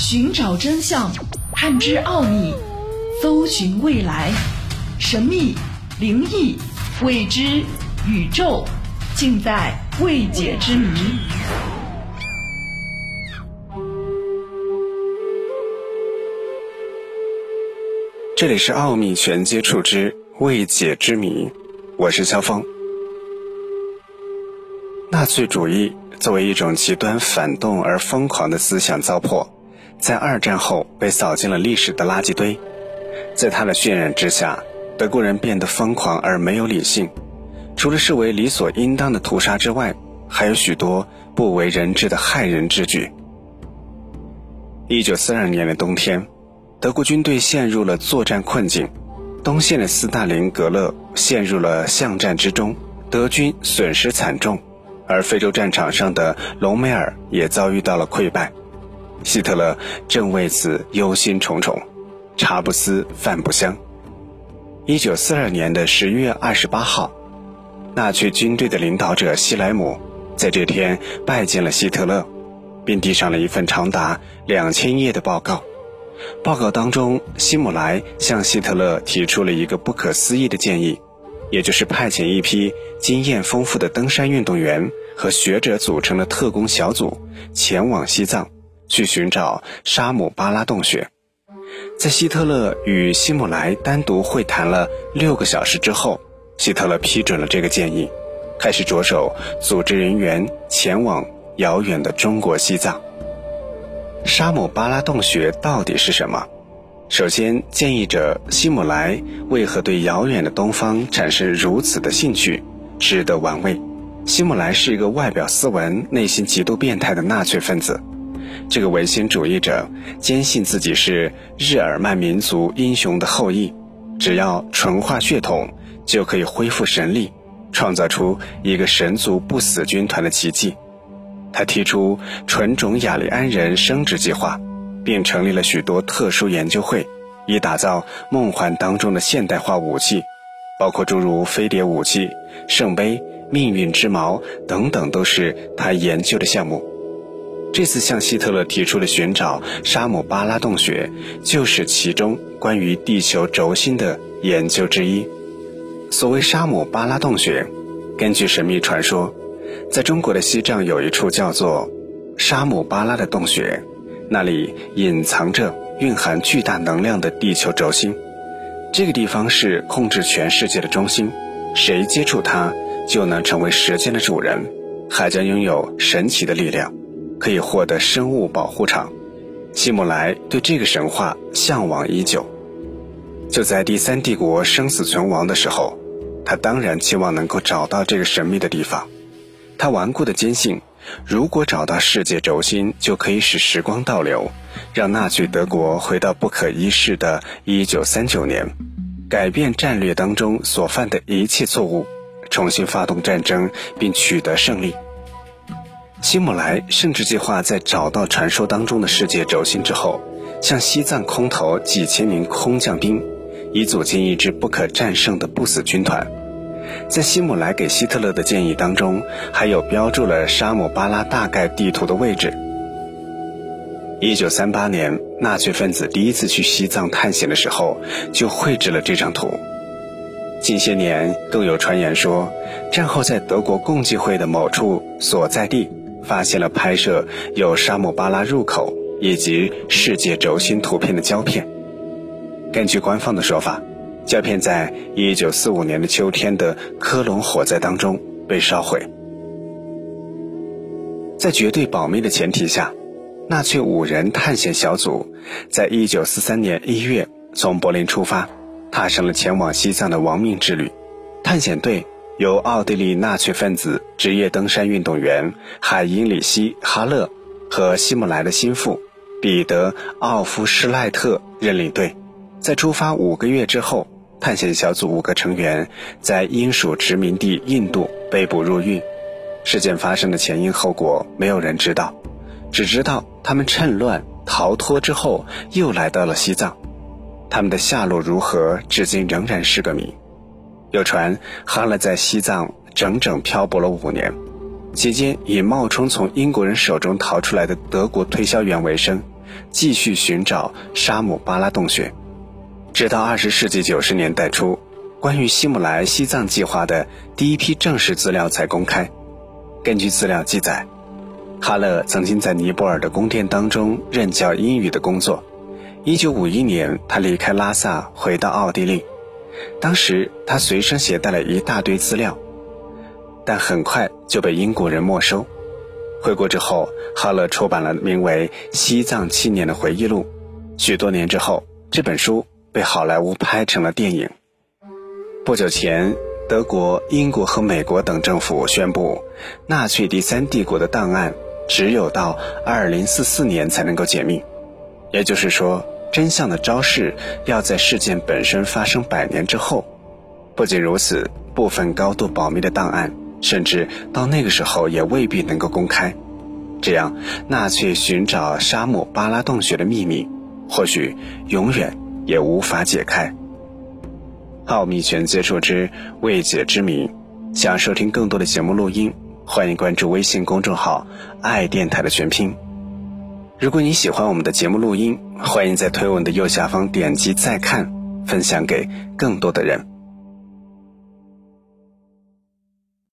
寻找真相，探知奥秘，搜寻未来，神秘、灵异、未知、宇宙，尽在未解之谜。这里是《奥秘全接触之未解之谜》，我是肖峰。纳粹主义作为一种极端反动而疯狂的思想糟粕，在二战后被扫进了历史的垃圾堆。在他的渲染之下，德国人变得疯狂而没有理性，除了视为理所应当的屠杀之外，还有许多不为人知的害人之举。一九四二年的冬天。德国军队陷入了作战困境，东线的斯大林格勒陷入了巷战之中，德军损失惨重，而非洲战场上的隆美尔也遭遇到了溃败，希特勒正为此忧心忡忡，茶不思饭不香。一九四二年的十一月二十八号，纳粹军队的领导者希莱姆在这天拜见了希特勒，并递上了一份长达两千页的报告。报告当中，希姆莱向希特勒提出了一个不可思议的建议，也就是派遣一批经验丰富的登山运动员和学者组成的特工小组前往西藏，去寻找沙姆巴拉洞穴。在希特勒与希姆莱单独会谈了六个小时之后，希特勒批准了这个建议，开始着手组织人员前往遥远的中国西藏。沙姆巴拉洞穴到底是什么？首先，建议者希姆莱为何对遥远的东方产生如此的兴趣，值得玩味。希姆莱是一个外表斯文、内心极度变态的纳粹分子。这个唯心主义者坚信自己是日耳曼民族英雄的后裔，只要纯化血统，就可以恢复神力，创造出一个神族不死军团的奇迹。他提出纯种雅利安人生殖计划，并成立了许多特殊研究会，以打造梦幻当中的现代化武器，包括诸如飞碟武器、圣杯、命运之矛等等，都是他研究的项目。这次向希特勒提出的寻找沙姆巴拉洞穴，就是其中关于地球轴心的研究之一。所谓沙姆巴拉洞穴，根据神秘传说。在中国的西藏有一处叫做沙姆巴拉的洞穴，那里隐藏着蕴含巨大能量的地球轴心。这个地方是控制全世界的中心，谁接触它就能成为时间的主人，还将拥有神奇的力量，可以获得生物保护场。希姆莱对这个神话向往已久，就在第三帝国生死存亡的时候，他当然期望能够找到这个神秘的地方。他顽固的坚信，如果找到世界轴心，就可以使时光倒流，让纳粹德国回到不可一世的1939年，改变战略当中所犯的一切错误，重新发动战争并取得胜利。希姆莱甚至计划在找到传说当中的世界轴心之后，向西藏空投几千名空降兵，以组建一支不可战胜的不死军团。在希姆莱给希特勒的建议当中，还有标注了沙姆巴拉大概地图的位置。一九三八年，纳粹分子第一次去西藏探险的时候，就绘制了这张图。近些年，更有传言说，战后在德国共济会的某处所在地，发现了拍摄有沙姆巴拉入口以及世界轴心图片的胶片。根据官方的说法。胶片在一九四五年的秋天的科隆火灾当中被烧毁。在绝对保密的前提下，纳粹五人探险小组在一九四三年一月从柏林出发，踏上了前往西藏的亡命之旅。探险队由奥地利纳粹分子职业登山运动员海因里希·哈勒和希姆莱的心腹彼得·奥夫施赖特认领队。在出发五个月之后，探险小组五个成员在英属殖民地印度被捕入狱。事件发生的前因后果，没有人知道，只知道他们趁乱逃脱之后，又来到了西藏。他们的下落如何，至今仍然是个谜。有传哈勒在西藏整整漂泊了五年，期间以冒充从英国人手中逃出来的德国推销员为生，继续寻找沙姆巴拉洞穴。直到二十世纪九十年代初，关于希姆莱西藏计划的第一批正式资料才公开。根据资料记载，哈勒曾经在尼泊尔的宫殿当中任教英语的工作。一九五一年，他离开拉萨，回到奥地利。当时他随身携带了一大堆资料，但很快就被英国人没收。回国之后，哈勒出版了名为《西藏七年》的回忆录。许多年之后，这本书被好莱坞拍成了电影。不久前，德国、英国和美国等政府宣布，纳粹第三帝国的档案只有到二零四四年才能够解密。也就是说，真相的昭示要在事件本身发生百年之后。不仅如此，部分高度保密的档案。甚至到那个时候也未必能够公开，这样纳粹寻找沙漠巴拉洞穴的秘密，或许永远也无法解开。奥秘全接触之未解之谜，想收听更多的节目录音，欢迎关注微信公众号“爱电台”的全拼。如果你喜欢我们的节目录音，欢迎在推文的右下方点击再看，分享给更多的人。